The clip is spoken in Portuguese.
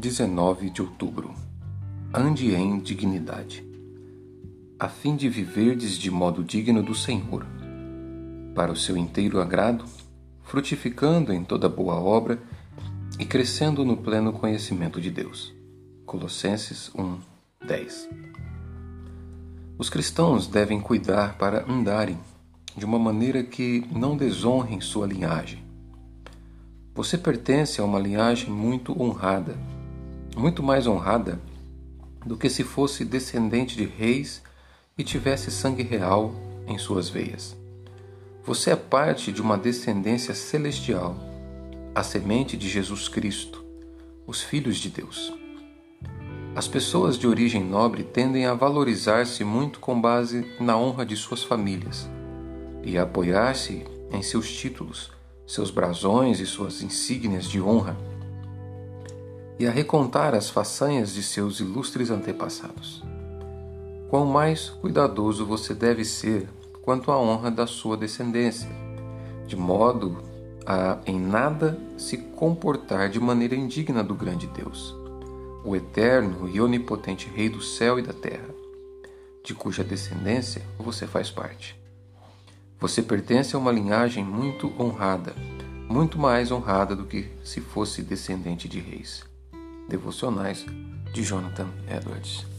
19 de outubro. Ande em dignidade, a fim de viverdes de modo digno do Senhor, para o seu inteiro agrado, frutificando em toda boa obra e crescendo no pleno conhecimento de Deus. Colossenses 1, 10. Os cristãos devem cuidar para andarem de uma maneira que não desonrem sua linhagem. Você pertence a uma linhagem muito honrada muito mais honrada do que se fosse descendente de reis e tivesse sangue real em suas veias. Você é parte de uma descendência celestial, a semente de Jesus Cristo, os filhos de Deus. As pessoas de origem nobre tendem a valorizar-se muito com base na honra de suas famílias e a apoiar-se em seus títulos, seus brasões e suas insígnias de honra e a recontar as façanhas de seus ilustres antepassados. Quão mais cuidadoso você deve ser quanto à honra da sua descendência, de modo a em nada se comportar de maneira indigna do grande Deus, o eterno e onipotente Rei do céu e da terra, de cuja descendência você faz parte. Você pertence a uma linhagem muito honrada, muito mais honrada do que se fosse descendente de reis devocionais de Jonathan Edwards.